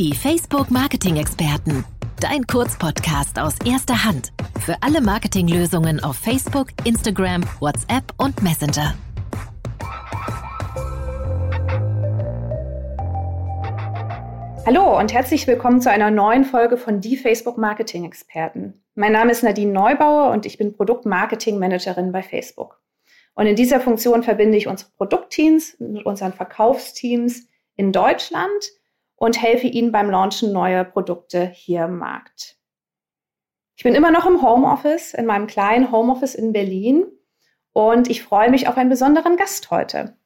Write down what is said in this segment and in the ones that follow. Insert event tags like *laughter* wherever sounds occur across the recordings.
Die Facebook Marketing Experten. Dein Kurzpodcast aus erster Hand. Für alle Marketinglösungen auf Facebook, Instagram, WhatsApp und Messenger. Hallo und herzlich willkommen zu einer neuen Folge von Die Facebook Marketing Experten. Mein Name ist Nadine Neubauer und ich bin Produktmarketing Managerin bei Facebook. Und in dieser Funktion verbinde ich unsere Produktteams mit unseren Verkaufsteams in Deutschland und helfe ihnen beim Launchen neuer Produkte hier im Markt. Ich bin immer noch im Homeoffice, in meinem kleinen Homeoffice in Berlin und ich freue mich auf einen besonderen Gast heute.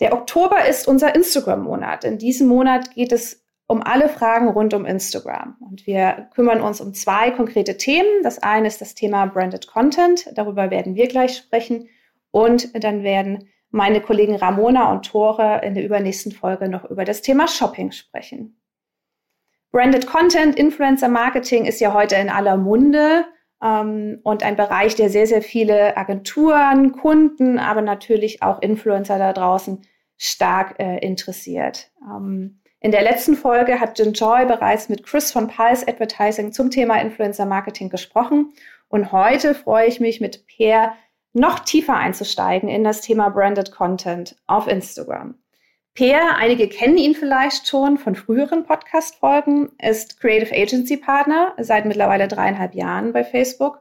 Der Oktober ist unser Instagram-Monat. In diesem Monat geht es um alle Fragen rund um Instagram. Und wir kümmern uns um zwei konkrete Themen. Das eine ist das Thema Branded Content. Darüber werden wir gleich sprechen. Und dann werden meine Kollegen Ramona und Tore in der übernächsten Folge noch über das Thema Shopping sprechen. Branded Content, Influencer Marketing ist ja heute in aller Munde ähm, und ein Bereich, der sehr, sehr viele Agenturen, Kunden, aber natürlich auch Influencer da draußen stark äh, interessiert. Ähm, in der letzten Folge hat Jin Joy bereits mit Chris von Pulse Advertising zum Thema Influencer Marketing gesprochen und heute freue ich mich mit Per noch tiefer einzusteigen in das Thema Branded Content auf Instagram. Peer, einige kennen ihn vielleicht schon von früheren Podcast-Folgen, ist Creative Agency Partner seit mittlerweile dreieinhalb Jahren bei Facebook.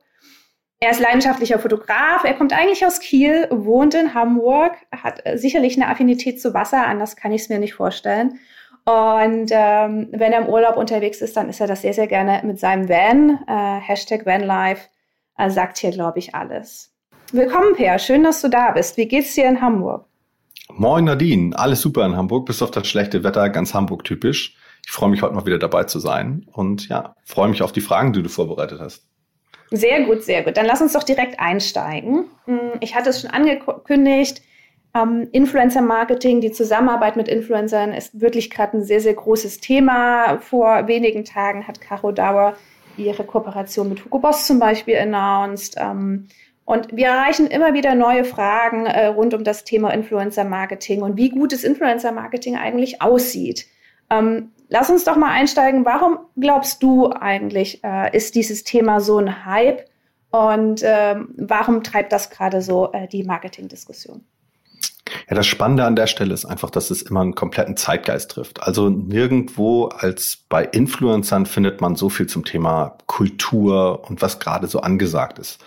Er ist leidenschaftlicher Fotograf, er kommt eigentlich aus Kiel, wohnt in Hamburg, hat sicherlich eine Affinität zu Wasser, anders kann ich es mir nicht vorstellen. Und ähm, wenn er im Urlaub unterwegs ist, dann ist er das sehr, sehr gerne mit seinem Van. Äh, Hashtag Vanlife äh, sagt hier, glaube ich, alles. Willkommen, Per. Schön, dass du da bist. Wie geht's dir in Hamburg? Moin Nadine, alles super in Hamburg, bis auf das schlechte Wetter, ganz Hamburg typisch. Ich freue mich heute mal wieder dabei zu sein und ja, freue mich auf die Fragen, die du vorbereitet hast. Sehr gut, sehr gut. Dann lass uns doch direkt einsteigen. Hm, ich hatte es schon angekündigt, ähm, Influencer-Marketing, die Zusammenarbeit mit Influencern ist wirklich gerade ein sehr, sehr großes Thema. Vor wenigen Tagen hat Caro Dauer ihre Kooperation mit Hugo Boss zum Beispiel announced. Ähm, und wir erreichen immer wieder neue Fragen äh, rund um das Thema Influencer-Marketing und wie gut das Influencer-Marketing eigentlich aussieht. Ähm, lass uns doch mal einsteigen. Warum glaubst du eigentlich, äh, ist dieses Thema so ein Hype und ähm, warum treibt das gerade so äh, die Marketingdiskussion? Ja, das Spannende an der Stelle ist einfach, dass es immer einen kompletten Zeitgeist trifft. Also nirgendwo als bei Influencern findet man so viel zum Thema Kultur und was gerade so angesagt ist.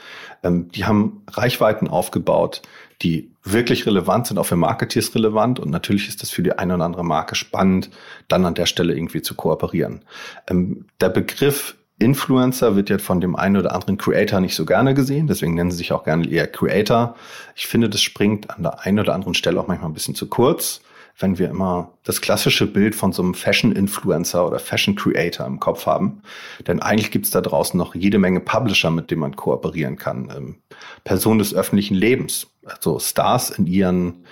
Ähm, die haben Reichweiten aufgebaut, die wirklich relevant sind, auch für Marketeers relevant. Und natürlich ist das für die eine oder andere Marke spannend, dann an der Stelle irgendwie zu kooperieren. Ähm, der Begriff Influencer wird jetzt von dem einen oder anderen Creator nicht so gerne gesehen, deswegen nennen sie sich auch gerne eher Creator. Ich finde, das springt an der einen oder anderen Stelle auch manchmal ein bisschen zu kurz, wenn wir immer das klassische Bild von so einem Fashion-Influencer oder Fashion-Creator im Kopf haben. Denn eigentlich gibt es da draußen noch jede Menge Publisher, mit denen man kooperieren kann. Ähm, Personen des öffentlichen Lebens, also Stars in ihren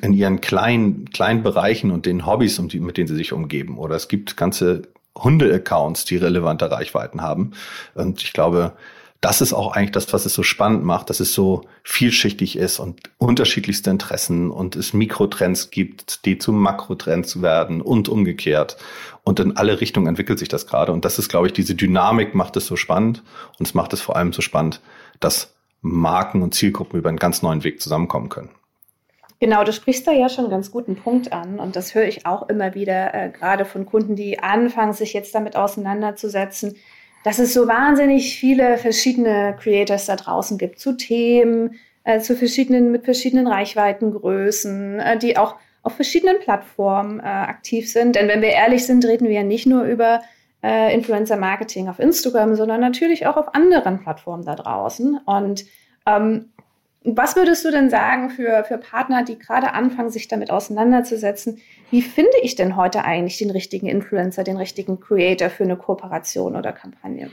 in ihren kleinen, kleinen Bereichen und den Hobbys, um die, mit denen sie sich umgeben. Oder es gibt ganze Hunde-Accounts, die relevante Reichweiten haben. Und ich glaube, das ist auch eigentlich das, was es so spannend macht, dass es so vielschichtig ist und unterschiedlichste Interessen und es Mikrotrends gibt, die zu Makrotrends werden und umgekehrt. Und in alle Richtungen entwickelt sich das gerade. Und das ist, glaube ich, diese Dynamik macht es so spannend. Und es macht es vor allem so spannend, dass Marken und Zielgruppen über einen ganz neuen Weg zusammenkommen können. Genau, du sprichst da ja schon einen ganz guten Punkt an und das höre ich auch immer wieder, äh, gerade von Kunden, die anfangen, sich jetzt damit auseinanderzusetzen, dass es so wahnsinnig viele verschiedene Creators da draußen gibt zu Themen, äh, zu verschiedenen, mit verschiedenen Reichweitengrößen, äh, die auch auf verschiedenen Plattformen äh, aktiv sind. Denn wenn wir ehrlich sind, reden wir ja nicht nur über äh, Influencer Marketing auf Instagram, sondern natürlich auch auf anderen Plattformen da draußen. Und ähm, was würdest du denn sagen für, für Partner, die gerade anfangen, sich damit auseinanderzusetzen? Wie finde ich denn heute eigentlich den richtigen Influencer, den richtigen Creator für eine Kooperation oder Kampagne?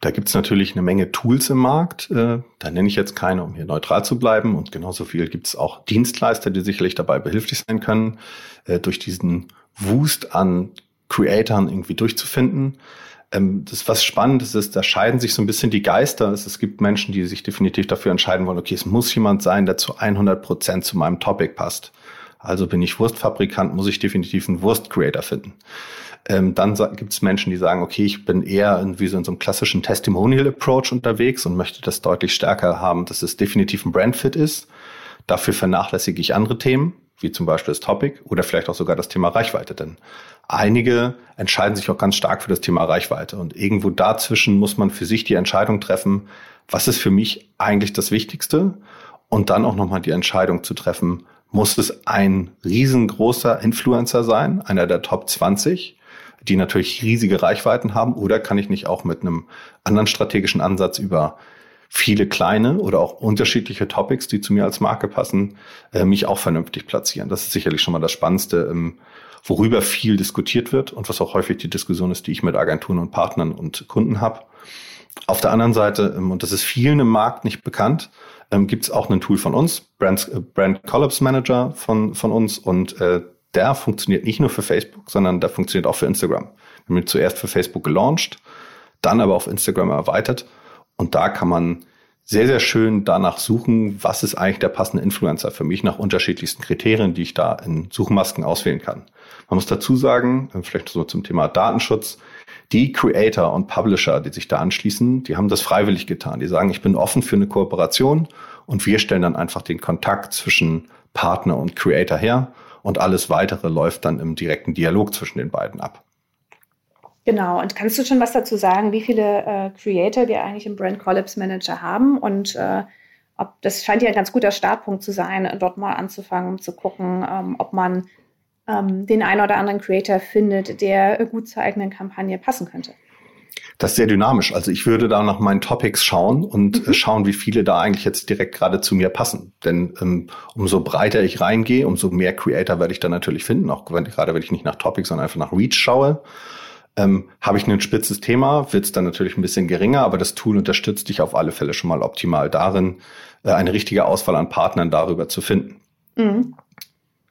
Da gibt's natürlich eine Menge Tools im Markt. Äh, da nenne ich jetzt keine, um hier neutral zu bleiben. Und genauso viel gibt's auch Dienstleister, die sicherlich dabei behilflich sein können, äh, durch diesen Wust an Creatoren irgendwie durchzufinden. Ähm, das, was spannend ist, ist, da scheiden sich so ein bisschen die Geister. Es, gibt Menschen, die sich definitiv dafür entscheiden wollen, okay, es muss jemand sein, der zu 100 Prozent zu meinem Topic passt. Also bin ich Wurstfabrikant, muss ich definitiv einen Wurst-Creator finden. Ähm, dann gibt es Menschen, die sagen, okay, ich bin eher irgendwie so in so einem klassischen Testimonial-Approach unterwegs und möchte das deutlich stärker haben, dass es definitiv ein Brandfit ist. Dafür vernachlässige ich andere Themen, wie zum Beispiel das Topic oder vielleicht auch sogar das Thema Reichweite. Denn einige entscheiden sich auch ganz stark für das Thema Reichweite. Und irgendwo dazwischen muss man für sich die Entscheidung treffen, was ist für mich eigentlich das Wichtigste? Und dann auch nochmal die Entscheidung zu treffen, muss es ein riesengroßer Influencer sein, einer der Top 20, die natürlich riesige Reichweiten haben, oder kann ich nicht auch mit einem anderen strategischen Ansatz über viele kleine oder auch unterschiedliche Topics, die zu mir als Marke passen, äh, mich auch vernünftig platzieren. Das ist sicherlich schon mal das Spannendste, ähm, worüber viel diskutiert wird und was auch häufig die Diskussion ist, die ich mit Agenturen und Partnern und Kunden habe. Auf der anderen Seite, ähm, und das ist vielen im Markt nicht bekannt, ähm, gibt es auch ein Tool von uns, Brand, äh, Brand Collapse Manager von, von uns und äh, der funktioniert nicht nur für Facebook, sondern der funktioniert auch für Instagram. Wir haben ihn zuerst für Facebook gelauncht, dann aber auf Instagram erweitert und da kann man sehr, sehr schön danach suchen, was ist eigentlich der passende Influencer für mich nach unterschiedlichsten Kriterien, die ich da in Suchmasken auswählen kann. Man muss dazu sagen, äh, vielleicht so zum Thema Datenschutz, die Creator und Publisher, die sich da anschließen, die haben das freiwillig getan. Die sagen, ich bin offen für eine Kooperation und wir stellen dann einfach den Kontakt zwischen Partner und Creator her und alles weitere läuft dann im direkten Dialog zwischen den beiden ab. Genau, und kannst du schon was dazu sagen, wie viele äh, Creator wir eigentlich im Brand Collapse Manager haben und äh, ob das scheint ja ein ganz guter Startpunkt zu sein, dort mal anzufangen, um zu gucken, ähm, ob man ähm, den einen oder anderen Creator findet, der gut zur eigenen Kampagne passen könnte. Das ist sehr dynamisch. Also ich würde da nach meinen Topics schauen und mhm. schauen, wie viele da eigentlich jetzt direkt gerade zu mir passen. Denn ähm, umso breiter ich reingehe, umso mehr Creator werde ich da natürlich finden. Auch gerade wenn ich nicht nach Topics, sondern einfach nach Reach schaue. Ähm, Habe ich ein spitzes Thema, wird es dann natürlich ein bisschen geringer, aber das Tool unterstützt dich auf alle Fälle schon mal optimal darin, äh, eine richtige Auswahl an Partnern darüber zu finden. Mhm.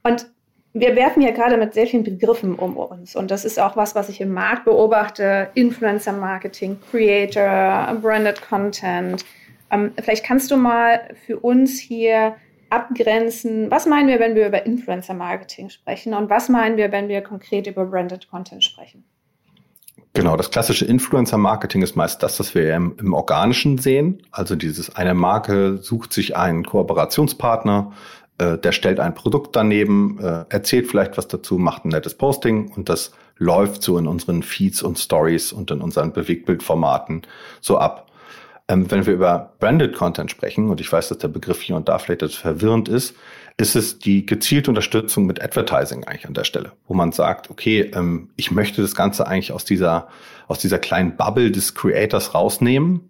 Und wir werfen ja gerade mit sehr vielen Begriffen um uns. Und das ist auch was, was ich im Markt beobachte. Influencer Marketing, Creator, Branded Content. Ähm, vielleicht kannst du mal für uns hier abgrenzen, was meinen wir, wenn wir über Influencer Marketing sprechen und was meinen wir, wenn wir konkret über Branded Content sprechen? Genau, das klassische Influencer-Marketing ist meist das, was wir im, im, Organischen sehen. Also dieses, eine Marke sucht sich einen Kooperationspartner, äh, der stellt ein Produkt daneben, äh, erzählt vielleicht was dazu, macht ein nettes Posting und das läuft so in unseren Feeds und Stories und in unseren Bewegtbildformaten so ab. Ähm, wenn wir über Branded Content sprechen, und ich weiß, dass der Begriff hier und da vielleicht etwas verwirrend ist, ist es die gezielte Unterstützung mit Advertising eigentlich an der Stelle, wo man sagt, okay, ähm, ich möchte das Ganze eigentlich aus dieser, aus dieser kleinen Bubble des Creators rausnehmen.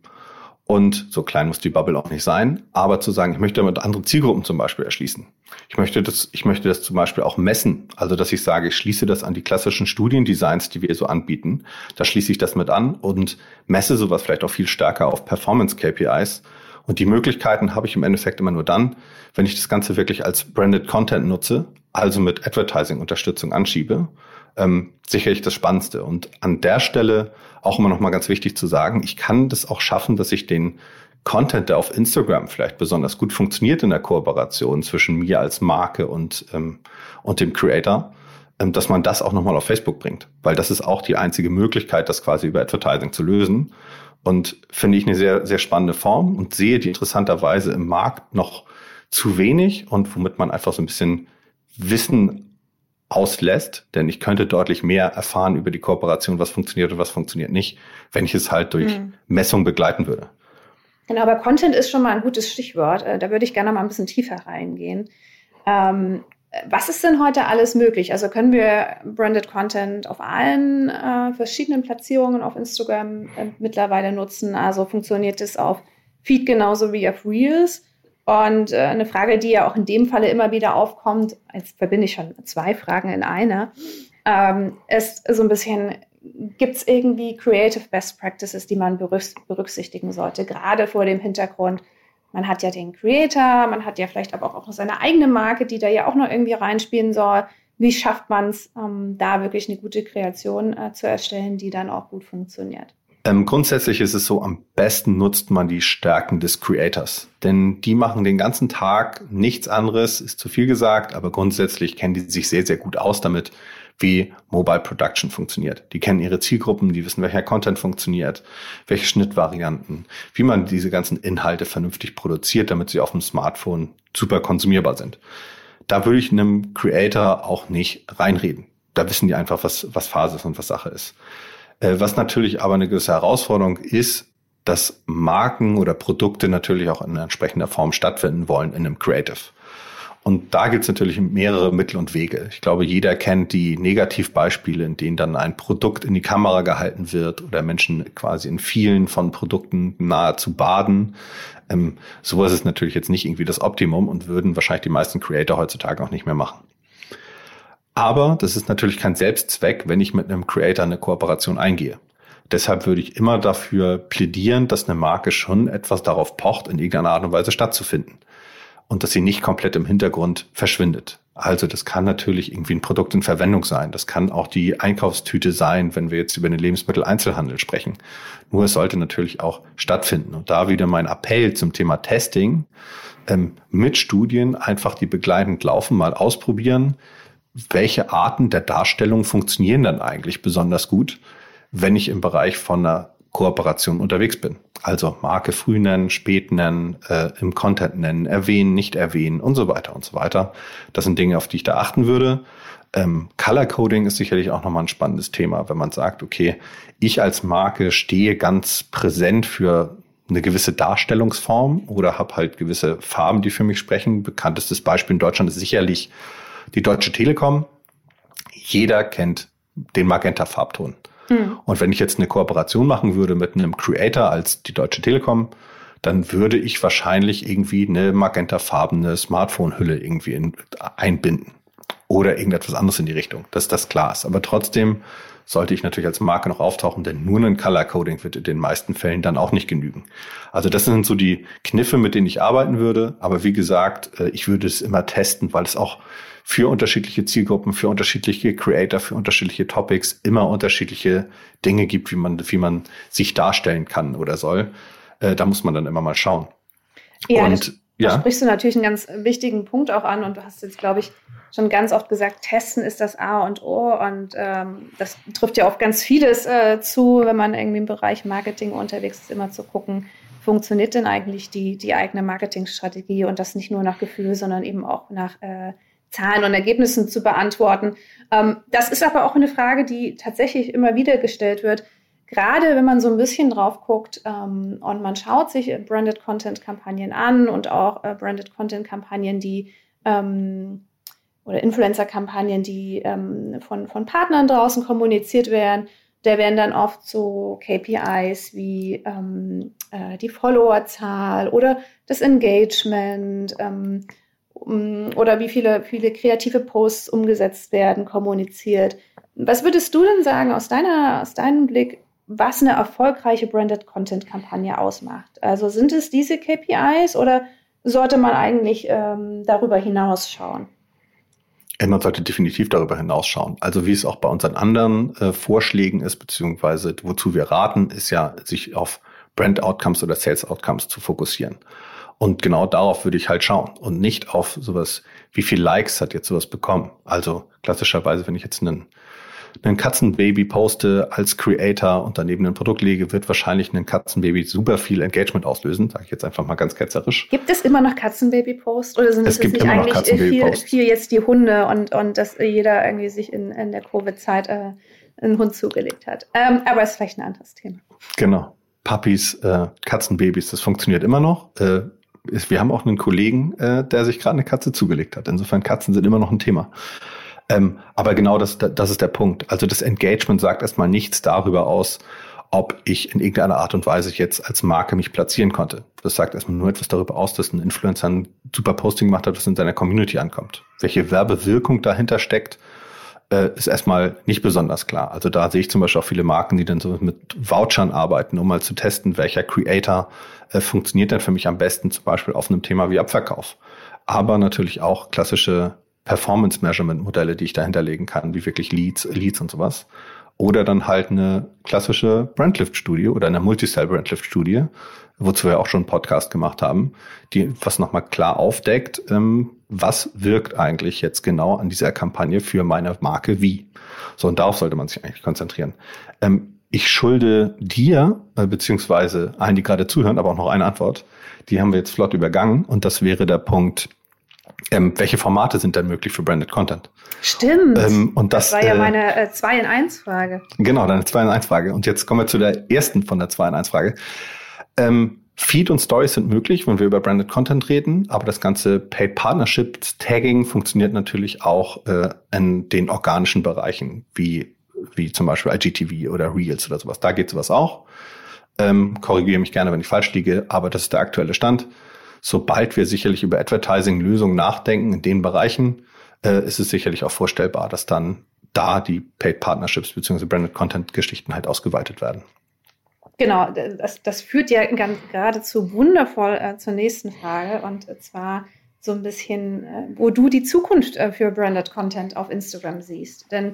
Und so klein muss die Bubble auch nicht sein, aber zu sagen, ich möchte damit andere Zielgruppen zum Beispiel erschließen. Ich möchte das, ich möchte das zum Beispiel auch messen. Also, dass ich sage, ich schließe das an die klassischen Studiendesigns, die wir so anbieten. Da schließe ich das mit an und messe sowas vielleicht auch viel stärker auf Performance KPIs und die Möglichkeiten habe ich im Endeffekt immer nur dann, wenn ich das Ganze wirklich als Branded Content nutze, also mit Advertising-Unterstützung anschiebe. Ähm, sicherlich das Spannendste. Und an der Stelle auch immer noch mal ganz wichtig zu sagen, ich kann das auch schaffen, dass ich den Content, der auf Instagram vielleicht besonders gut funktioniert in der Kooperation zwischen mir als Marke und, ähm, und dem Creator, ähm, dass man das auch nochmal auf Facebook bringt. Weil das ist auch die einzige Möglichkeit, das quasi über Advertising zu lösen. Und finde ich eine sehr, sehr spannende Form und sehe die interessanterweise im Markt noch zu wenig und womit man einfach so ein bisschen Wissen auslässt, denn ich könnte deutlich mehr erfahren über die Kooperation, was funktioniert und was funktioniert nicht, wenn ich es halt durch mhm. Messung begleiten würde. Genau, aber Content ist schon mal ein gutes Stichwort. Äh, da würde ich gerne mal ein bisschen tiefer reingehen. Ähm, was ist denn heute alles möglich? Also können wir Branded Content auf allen äh, verschiedenen Platzierungen auf Instagram äh, mittlerweile nutzen? Also funktioniert es auf Feed genauso wie auf Reels? Und äh, eine Frage, die ja auch in dem Falle immer wieder aufkommt, jetzt verbinde ich schon zwei Fragen in einer, ähm, ist so ein bisschen, gibt es irgendwie Creative Best Practices, die man berücksichtigen sollte, gerade vor dem Hintergrund, man hat ja den Creator, man hat ja vielleicht aber auch seine eigene Marke, die da ja auch noch irgendwie reinspielen soll. Wie schafft man es, ähm, da wirklich eine gute Kreation äh, zu erstellen, die dann auch gut funktioniert? Ähm, grundsätzlich ist es so, am besten nutzt man die Stärken des Creators. Denn die machen den ganzen Tag nichts anderes, ist zu viel gesagt, aber grundsätzlich kennen die sich sehr, sehr gut aus damit, wie Mobile Production funktioniert. Die kennen ihre Zielgruppen, die wissen, welcher Content funktioniert, welche Schnittvarianten, wie man diese ganzen Inhalte vernünftig produziert, damit sie auf dem Smartphone super konsumierbar sind. Da würde ich einem Creator auch nicht reinreden. Da wissen die einfach, was, was Phase ist und was Sache ist. Äh, was natürlich aber eine gewisse Herausforderung ist, dass Marken oder Produkte natürlich auch in entsprechender Form stattfinden wollen in einem Creative. Und da gibt es natürlich mehrere Mittel und Wege. Ich glaube, jeder kennt die Negativbeispiele, in denen dann ein Produkt in die Kamera gehalten wird oder Menschen quasi in vielen von Produkten nahezu baden. Ähm, sowas ist natürlich jetzt nicht irgendwie das Optimum und würden wahrscheinlich die meisten Creator heutzutage auch nicht mehr machen. Aber das ist natürlich kein Selbstzweck, wenn ich mit einem Creator eine Kooperation eingehe. Deshalb würde ich immer dafür plädieren, dass eine Marke schon etwas darauf pocht, in irgendeiner Art und Weise stattzufinden. Und dass sie nicht komplett im Hintergrund verschwindet. Also das kann natürlich irgendwie ein Produkt in Verwendung sein. Das kann auch die Einkaufstüte sein, wenn wir jetzt über den Lebensmitteleinzelhandel sprechen. Nur es sollte natürlich auch stattfinden. Und da wieder mein Appell zum Thema Testing. Ähm, mit Studien einfach die begleitend laufen, mal ausprobieren welche Arten der Darstellung funktionieren dann eigentlich besonders gut, wenn ich im Bereich von einer Kooperation unterwegs bin. Also Marke früh nennen, spät nennen, äh, im Content nennen, erwähnen, nicht erwähnen und so weiter und so weiter. Das sind Dinge, auf die ich da achten würde. Ähm, Color Coding ist sicherlich auch nochmal ein spannendes Thema, wenn man sagt, okay, ich als Marke stehe ganz präsent für eine gewisse Darstellungsform oder habe halt gewisse Farben, die für mich sprechen. Bekanntestes Beispiel in Deutschland ist sicherlich die Deutsche Telekom, jeder kennt den Magenta-Farbton. Mhm. Und wenn ich jetzt eine Kooperation machen würde mit einem Creator als die Deutsche Telekom, dann würde ich wahrscheinlich irgendwie eine magentafarbene Smartphone-Hülle irgendwie in, einbinden. Oder irgendetwas anderes in die Richtung, dass das klar ist. Aber trotzdem sollte ich natürlich als Marke noch auftauchen, denn nur ein Color Coding wird in den meisten Fällen dann auch nicht genügen. Also das sind so die Kniffe, mit denen ich arbeiten würde. Aber wie gesagt, äh, ich würde es immer testen, weil es auch für unterschiedliche Zielgruppen, für unterschiedliche Creator, für unterschiedliche Topics immer unterschiedliche Dinge gibt, wie man, wie man sich darstellen kann oder soll. Äh, da muss man dann immer mal schauen. Ja, und, das, ja. da sprichst du natürlich einen ganz wichtigen Punkt auch an und du hast jetzt, glaube ich, schon ganz oft gesagt, testen ist das A und O und ähm, das trifft ja auf ganz vieles äh, zu, wenn man irgendwie im Bereich Marketing unterwegs ist, immer zu gucken, funktioniert denn eigentlich die, die eigene Marketingstrategie und das nicht nur nach Gefühl, sondern eben auch nach äh, Zahlen und Ergebnissen zu beantworten. Ähm, das ist aber auch eine Frage, die tatsächlich immer wieder gestellt wird. Gerade wenn man so ein bisschen drauf guckt ähm, und man schaut sich Branded Content Kampagnen an und auch äh, Branded Content Kampagnen, die ähm, oder Influencer-Kampagnen, die von, von Partnern draußen kommuniziert werden, da werden dann oft so KPIs wie äh, die Followerzahl oder das Engagement oder wie viele, viele kreative Posts umgesetzt werden, kommuniziert. Was würdest du denn sagen aus, deiner, aus deinem Blick, was eine erfolgreiche Branded Content Kampagne ausmacht? Also sind es diese KPIs oder sollte man eigentlich ähm, darüber hinausschauen? Man sollte definitiv darüber hinausschauen. Also wie es auch bei unseren anderen äh, Vorschlägen ist, beziehungsweise wozu wir raten, ist ja, sich auf Brand Outcomes oder Sales Outcomes zu fokussieren. Und genau darauf würde ich halt schauen und nicht auf sowas, wie viel Likes hat jetzt sowas bekommen. Also klassischerweise, wenn ich jetzt einen, einen Katzenbaby poste als Creator und daneben ein Produkt lege, wird wahrscheinlich ein Katzenbaby super viel Engagement auslösen, sage ich jetzt einfach mal ganz ketzerisch. Gibt es immer noch Katzenbaby-Posts oder sind es, es gibt immer noch viel, viel jetzt die Hunde und, und dass jeder irgendwie sich in, in der Covid-Zeit äh, einen Hund zugelegt hat? Ähm, aber ist vielleicht ein anderes Thema. Genau. Puppies, äh, Katzenbabys, das funktioniert immer noch. Äh, ist, wir haben auch einen Kollegen, äh, der sich gerade eine Katze zugelegt hat. Insofern Katzen sind immer noch ein Thema. Ähm, aber genau das, das ist der Punkt. Also das Engagement sagt erstmal nichts darüber aus, ob ich in irgendeiner Art und Weise jetzt als Marke mich platzieren konnte. Das sagt erstmal nur etwas darüber aus, dass ein Influencer ein super Posting gemacht hat, was in seiner Community ankommt. Welche Werbewirkung dahinter steckt, äh, ist erstmal nicht besonders klar. Also da sehe ich zum Beispiel auch viele Marken, die dann so mit Vouchern arbeiten, um mal zu testen, welcher Creator äh, funktioniert denn für mich am besten, zum Beispiel auf einem Thema wie Abverkauf. Aber natürlich auch klassische Performance-Measurement-Modelle, die ich dahinter legen kann, wie wirklich Leads, Leads und sowas. Oder dann halt eine klassische Brandlift-Studie oder eine Multicell-Brandlift-Studie, wozu wir auch schon einen Podcast gemacht haben, die was nochmal klar aufdeckt, ähm, was wirkt eigentlich jetzt genau an dieser Kampagne für meine Marke wie. So, und darauf sollte man sich eigentlich konzentrieren. Ähm, ich schulde dir, äh, beziehungsweise allen, die gerade zuhören, aber auch noch eine Antwort. Die haben wir jetzt flott übergangen und das wäre der Punkt, ähm, welche Formate sind denn möglich für Branded Content? Stimmt. Ähm, und das, das war ja äh, meine äh, 2 in 1 Frage. Genau, deine 2 in 1 Frage. Und jetzt kommen wir zu der ersten von der 2 in 1 Frage. Ähm, Feed und Stories sind möglich, wenn wir über Branded Content reden, aber das ganze Paid Partnerships Tagging funktioniert natürlich auch äh, in den organischen Bereichen, wie, wie zum Beispiel IGTV oder Reels oder sowas. Da geht sowas auch. Ähm, korrigiere mich gerne, wenn ich falsch liege, aber das ist der aktuelle Stand. Sobald wir sicherlich über Advertising-Lösungen nachdenken in den Bereichen, äh, ist es sicherlich auch vorstellbar, dass dann da die Paid Partnerships bzw. Branded Content Geschichten halt ausgeweitet werden. Genau, das, das führt ja ganz geradezu wundervoll äh, zur nächsten Frage und zwar so ein bisschen, äh, wo du die Zukunft äh, für Branded Content auf Instagram siehst. Denn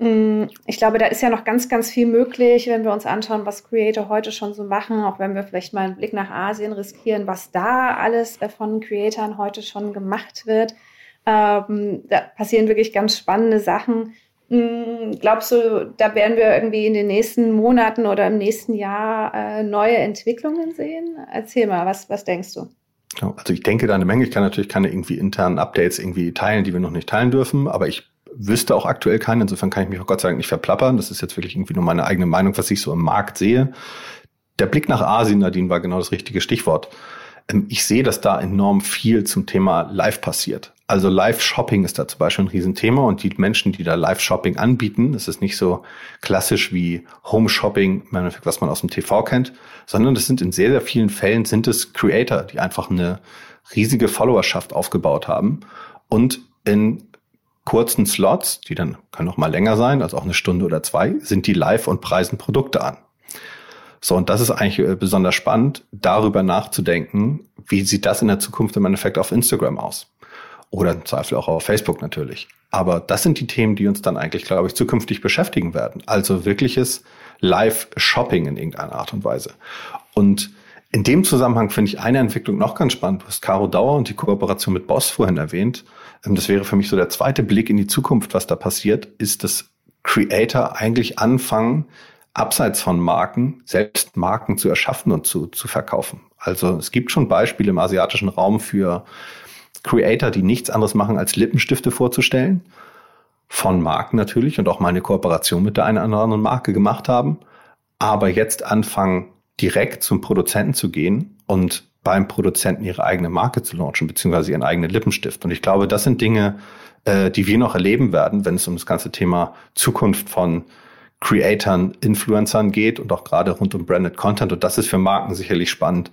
ich glaube, da ist ja noch ganz, ganz viel möglich, wenn wir uns anschauen, was Creator heute schon so machen, auch wenn wir vielleicht mal einen Blick nach Asien riskieren, was da alles äh, von Creatoren heute schon gemacht wird. Ähm, da passieren wirklich ganz spannende Sachen hm, glaubst du, da werden wir irgendwie in den nächsten Monaten oder im nächsten Jahr äh, neue Entwicklungen sehen? Erzähl mal, was, was denkst du? Also ich denke da eine Menge. Ich kann natürlich keine irgendwie internen Updates irgendwie teilen, die wir noch nicht teilen dürfen, aber ich wüsste auch aktuell keine. Insofern kann ich mich auch Gott sei Dank nicht verplappern. Das ist jetzt wirklich irgendwie nur meine eigene Meinung, was ich so im Markt sehe. Der Blick nach Asien, Nadine, war genau das richtige Stichwort. Ähm, ich sehe, dass da enorm viel zum Thema Live passiert. Also Live-Shopping ist da zum Beispiel ein Riesenthema und die Menschen, die da Live-Shopping anbieten, das ist nicht so klassisch wie Home-Shopping, was man aus dem TV kennt, sondern das sind in sehr, sehr vielen Fällen sind es Creator, die einfach eine riesige Followerschaft aufgebaut haben und in kurzen Slots, die dann können auch mal länger sein, also auch eine Stunde oder zwei, sind die live und preisen Produkte an. So, und das ist eigentlich äh, besonders spannend, darüber nachzudenken, wie sieht das in der Zukunft im Endeffekt auf Instagram aus? Oder im Zweifel auch auf Facebook natürlich. Aber das sind die Themen, die uns dann eigentlich, glaube ich, zukünftig beschäftigen werden. Also wirkliches Live-Shopping in irgendeiner Art und Weise. Und in dem Zusammenhang finde ich eine Entwicklung noch ganz spannend. Du hast Caro Dauer und die Kooperation mit Boss vorhin erwähnt. Ähm, das wäre für mich so der zweite Blick in die Zukunft, was da passiert, ist, dass Creator eigentlich anfangen, abseits von Marken selbst Marken zu erschaffen und zu, zu verkaufen. Also es gibt schon Beispiele im asiatischen Raum für Creator, die nichts anderes machen, als Lippenstifte vorzustellen. Von Marken natürlich und auch mal eine Kooperation mit der einen oder anderen Marke gemacht haben. Aber jetzt anfangen, direkt zum Produzenten zu gehen und beim Produzenten ihre eigene Marke zu launchen, beziehungsweise ihren eigenen Lippenstift. Und ich glaube, das sind Dinge, äh, die wir noch erleben werden, wenn es um das ganze Thema Zukunft von Creatoren, Influencern geht und auch gerade rund um Branded Content. Und das ist für Marken sicherlich spannend,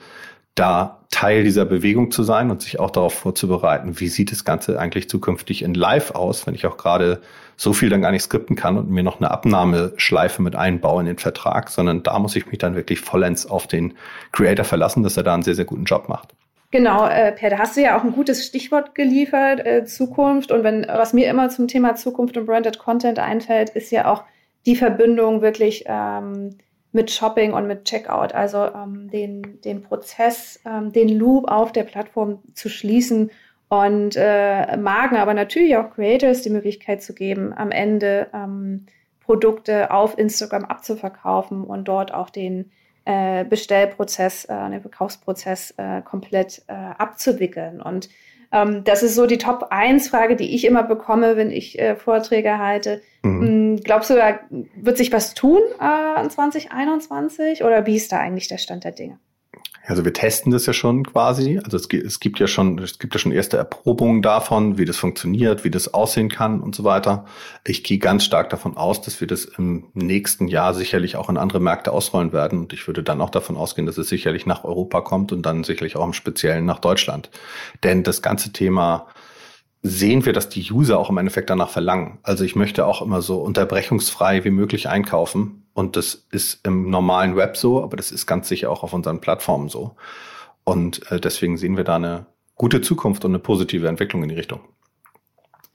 da Teil dieser Bewegung zu sein und sich auch darauf vorzubereiten, wie sieht das Ganze eigentlich zukünftig in Live aus, wenn ich auch gerade so viel dann gar nicht skripten kann und mir noch eine Abnahmeschleife mit einbaue in den Vertrag, sondern da muss ich mich dann wirklich vollends auf den Creator verlassen, dass er da einen sehr, sehr guten Job macht. Genau, äh, Per, da hast du ja auch ein gutes Stichwort geliefert, äh, Zukunft. Und wenn, was mir immer zum Thema Zukunft und Branded Content einfällt, ist ja auch die Verbindung wirklich ähm, mit Shopping und mit Checkout, also ähm, den, den Prozess, ähm, den Loop auf der Plattform zu schließen und äh, Marken, aber natürlich auch Creators die Möglichkeit zu geben, am Ende ähm, Produkte auf Instagram abzuverkaufen und dort auch den äh, Bestellprozess, äh, den Verkaufsprozess äh, komplett äh, abzuwickeln. Und ähm, das ist so die Top-1-Frage, die ich immer bekomme, wenn ich äh, Vorträge halte. Mhm. Glaubst du, da wird sich was tun äh, in 2021 oder wie ist da eigentlich der Stand der Dinge? Also wir testen das ja schon quasi. Also es, es, gibt ja schon, es gibt ja schon erste Erprobungen davon, wie das funktioniert, wie das aussehen kann und so weiter. Ich gehe ganz stark davon aus, dass wir das im nächsten Jahr sicherlich auch in andere Märkte ausrollen werden. Und ich würde dann auch davon ausgehen, dass es sicherlich nach Europa kommt und dann sicherlich auch im Speziellen nach Deutschland. Denn das ganze Thema sehen wir, dass die User auch im Endeffekt danach verlangen. Also ich möchte auch immer so unterbrechungsfrei wie möglich einkaufen. Und das ist im normalen Web so, aber das ist ganz sicher auch auf unseren Plattformen so. Und äh, deswegen sehen wir da eine gute Zukunft und eine positive Entwicklung in die Richtung.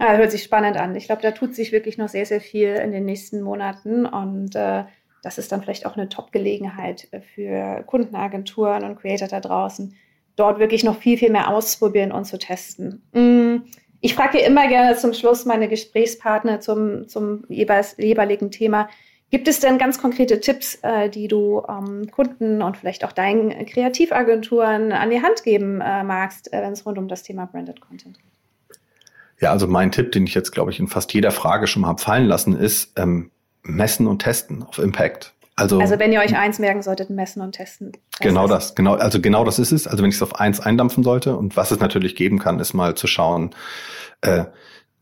Ja, hört sich spannend an. Ich glaube, da tut sich wirklich noch sehr, sehr viel in den nächsten Monaten und äh, das ist dann vielleicht auch eine Top-Gelegenheit für Kundenagenturen und Creator da draußen, dort wirklich noch viel, viel mehr auszuprobieren und zu testen. Mm, ich frage immer gerne zum Schluss meine Gesprächspartner zum, zum jeweiligen Thema. Gibt es denn ganz konkrete Tipps, äh, die du ähm, Kunden und vielleicht auch deinen Kreativagenturen an die Hand geben äh, magst, äh, wenn es rund um das Thema Branded Content geht? Ja, also mein Tipp, den ich jetzt, glaube ich, in fast jeder Frage schon mal habe fallen lassen, ist ähm, messen und testen auf Impact. Also, also wenn ihr euch eins merken solltet, messen und testen. Genau das, genau, also genau das ist es. Also wenn ich es auf eins eindampfen sollte und was es natürlich geben kann, ist mal zu schauen, äh,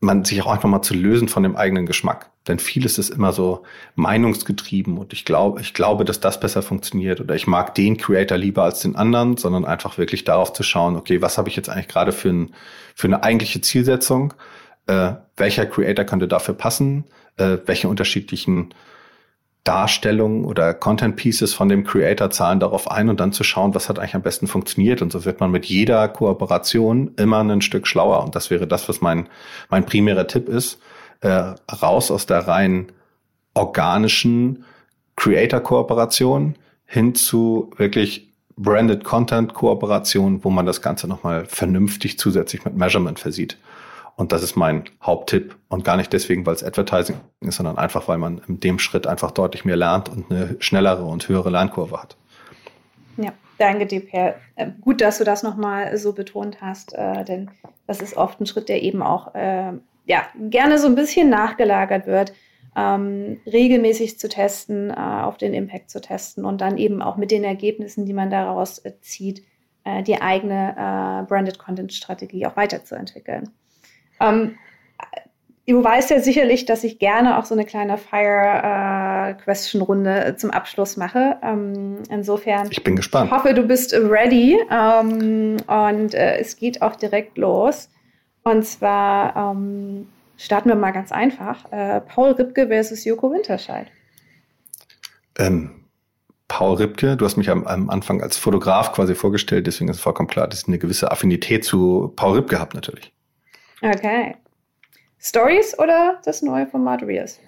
man sich auch einfach mal zu lösen von dem eigenen Geschmack. Denn vieles ist immer so meinungsgetrieben und ich glaube, ich glaube, dass das besser funktioniert oder ich mag den Creator lieber als den anderen, sondern einfach wirklich darauf zu schauen, okay, was habe ich jetzt eigentlich gerade für, ein, für eine eigentliche Zielsetzung? Äh, welcher Creator könnte dafür passen? Äh, welche unterschiedlichen Darstellungen oder Content Pieces von dem Creator zahlen darauf ein und dann zu schauen, was hat eigentlich am besten funktioniert. Und so wird man mit jeder Kooperation immer ein Stück schlauer. Und das wäre das, was mein, mein primärer Tipp ist. Äh, raus aus der rein organischen Creator-Kooperation hin zu wirklich Branded Content-Kooperation, wo man das Ganze nochmal vernünftig zusätzlich mit Measurement versieht. Und das ist mein Haupttipp. Und gar nicht deswegen, weil es Advertising ist, sondern einfach, weil man in dem Schritt einfach deutlich mehr lernt und eine schnellere und höhere Lernkurve hat. Ja, danke dir, Per. Äh, gut, dass du das nochmal so betont hast, äh, denn das ist oft ein Schritt, der eben auch äh, ja, gerne so ein bisschen nachgelagert wird. Ähm, regelmäßig zu testen, äh, auf den Impact zu testen und dann eben auch mit den Ergebnissen, die man daraus äh, zieht, die eigene Branded Content Strategie auch weiterzuentwickeln. Ähm, du weißt ja sicherlich, dass ich gerne auch so eine kleine Fire-Question-Runde äh, zum Abschluss mache. Ähm, insofern. Ich bin gespannt. Ich hoffe, du bist ready. Ähm, und äh, es geht auch direkt los. Und zwar ähm, starten wir mal ganz einfach. Äh, Paul Ripke versus Joko Winterscheid. Ähm, Paul Ripke, du hast mich am, am, Anfang als Fotograf quasi vorgestellt, deswegen ist vollkommen klar, dass ich eine gewisse Affinität zu Paul Ripke habe natürlich. Okay. Stories oder das neue Format Reels?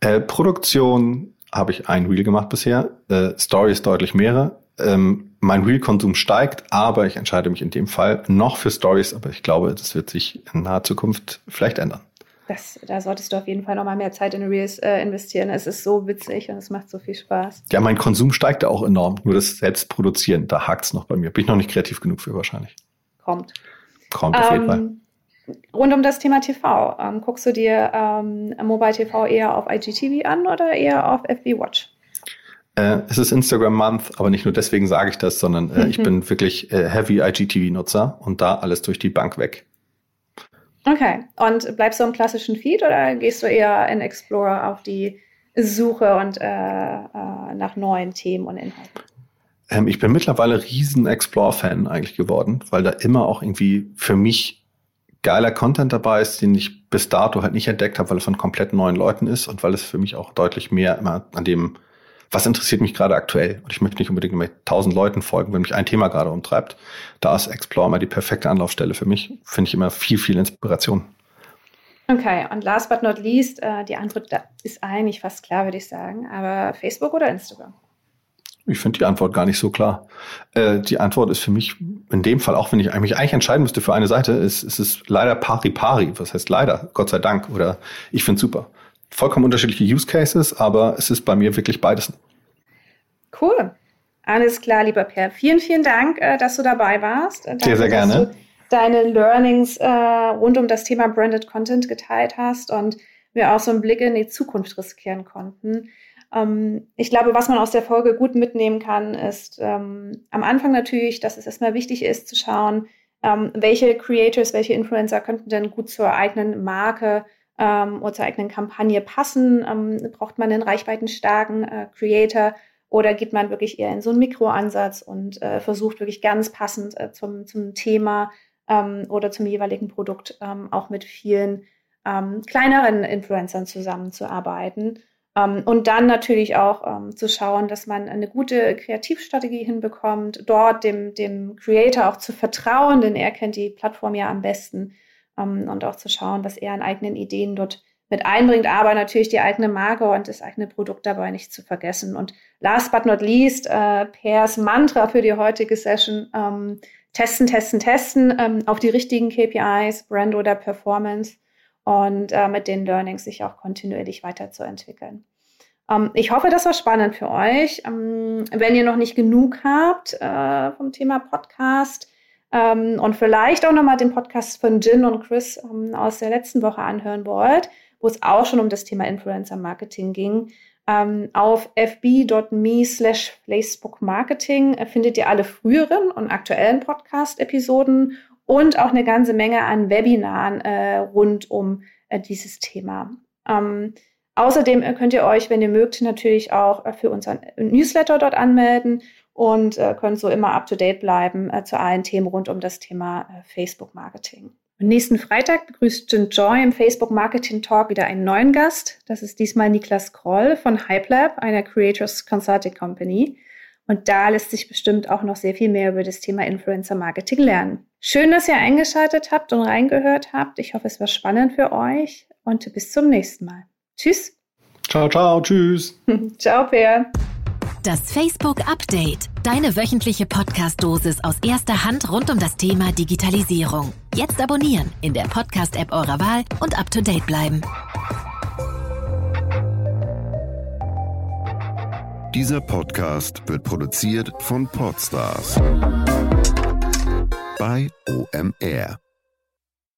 Äh, Produktion habe ich ein Reel gemacht bisher. Äh, Stories deutlich mehrere. Ähm, mein Reel-Konsum steigt, aber ich entscheide mich in dem Fall noch für Stories. Aber ich glaube, das wird sich in naher Zukunft vielleicht ändern. Das, da solltest du auf jeden Fall noch mal mehr Zeit in Reels äh, investieren. Es ist so witzig und es macht so viel Spaß. Ja, mein Konsum steigt auch enorm. Nur das Selbstproduzieren, da hakt es noch bei mir. Bin ich noch nicht kreativ genug für wahrscheinlich. Kommt. Kommt auf jeden Fall. Rund um das Thema TV. Ähm, guckst du dir ähm, Mobile TV eher auf IGTV an oder eher auf FB Watch? Äh, es ist Instagram Month, aber nicht nur deswegen sage ich das, sondern äh, ich bin wirklich äh, Heavy IGTV-Nutzer und da alles durch die Bank weg. Okay. Und bleibst du im klassischen Feed oder gehst du eher in Explorer auf die Suche und äh, äh, nach neuen Themen und Inhalten? Ähm, ich bin mittlerweile riesen Explore-Fan eigentlich geworden, weil da immer auch irgendwie für mich geiler Content dabei ist, den ich bis dato halt nicht entdeckt habe, weil es von komplett neuen Leuten ist und weil es für mich auch deutlich mehr immer an dem, was interessiert mich gerade aktuell. Und ich möchte nicht unbedingt mit tausend Leuten folgen, wenn mich ein Thema gerade umtreibt. Da ist Explore immer die perfekte Anlaufstelle für mich. Finde ich immer viel, viel Inspiration. Okay, und last but not least, äh, die Antwort ist eigentlich fast klar, würde ich sagen. Aber Facebook oder Instagram? Ich finde die Antwort gar nicht so klar. Äh, die Antwort ist für mich in dem Fall, auch wenn ich mich eigentlich entscheiden müsste für eine Seite, ist, ist es leider pari pari. Was heißt leider? Gott sei Dank. Oder ich finde super. Vollkommen unterschiedliche Use Cases, aber es ist bei mir wirklich beides. Cool. Alles klar, lieber Per. Vielen, vielen Dank, äh, dass du dabei warst. Danke, sehr, sehr gerne. deine Learnings äh, rund um das Thema Branded Content geteilt hast und wir auch so einen Blick in die Zukunft riskieren konnten. Ähm, ich glaube, was man aus der Folge gut mitnehmen kann, ist ähm, am Anfang natürlich, dass es erstmal wichtig ist zu schauen, ähm, welche Creators, welche Influencer könnten denn gut zur eigenen Marke ähm, oder zur eigenen Kampagne passen. Ähm, braucht man einen reichweitenstarken äh, Creator oder geht man wirklich eher in so einen Mikroansatz und äh, versucht wirklich ganz passend äh, zum, zum Thema ähm, oder zum jeweiligen Produkt auch mit vielen kleineren Influencern zusammenzuarbeiten. Ähm, und dann natürlich auch ähm, zu schauen, dass man eine gute Kreativstrategie hinbekommt, dort dem, dem Creator auch zu vertrauen, denn er kennt die Plattform ja am besten ähm, und auch zu schauen, was er an eigenen Ideen dort mit einbringt, aber natürlich die eigene Marke und das eigene Produkt dabei nicht zu vergessen. Und last but not least, äh, Pers Mantra für die heutige Session, ähm, testen, testen, testen ähm, auf die richtigen KPIs, Brand oder Performance und äh, mit den Learnings sich auch kontinuierlich weiterzuentwickeln. Ähm, ich hoffe, das war spannend für euch. Ähm, wenn ihr noch nicht genug habt äh, vom Thema Podcast ähm, und vielleicht auch nochmal den Podcast von Jin und Chris ähm, aus der letzten Woche anhören wollt, wo es auch schon um das Thema Influencer Marketing ging, ähm, auf fb.me slash Facebook Marketing äh, findet ihr alle früheren und aktuellen Podcast-Episoden und auch eine ganze Menge an Webinaren äh, rund um äh, dieses Thema. Ähm, Außerdem äh, könnt ihr euch, wenn ihr mögt, natürlich auch äh, für unseren Newsletter dort anmelden und äh, könnt so immer up-to-date bleiben zu allen Themen rund um das Thema Facebook-Marketing. Nächsten Freitag begrüßt Joy im Facebook Marketing Talk wieder einen neuen Gast. Das ist diesmal Niklas Kroll von HypeLab, einer Creators Consulting Company. Und da lässt sich bestimmt auch noch sehr viel mehr über das Thema Influencer Marketing lernen. Schön, dass ihr eingeschaltet habt und reingehört habt. Ich hoffe, es war spannend für euch und bis zum nächsten Mal. Tschüss. Ciao, ciao, tschüss. *laughs* ciao, Per. Das Facebook Update. Deine wöchentliche Podcast-Dosis aus erster Hand rund um das Thema Digitalisierung. Jetzt abonnieren in der Podcast-App eurer Wahl und up to date bleiben. Dieser Podcast wird produziert von Podstars bei OMR.